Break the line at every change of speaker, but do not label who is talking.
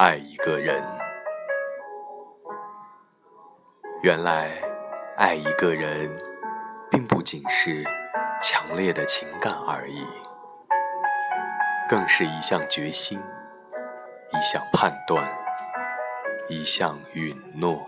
爱一个人。原来爱一个人并不仅是强烈的情感而已更是一项决心一项判断一项允诺。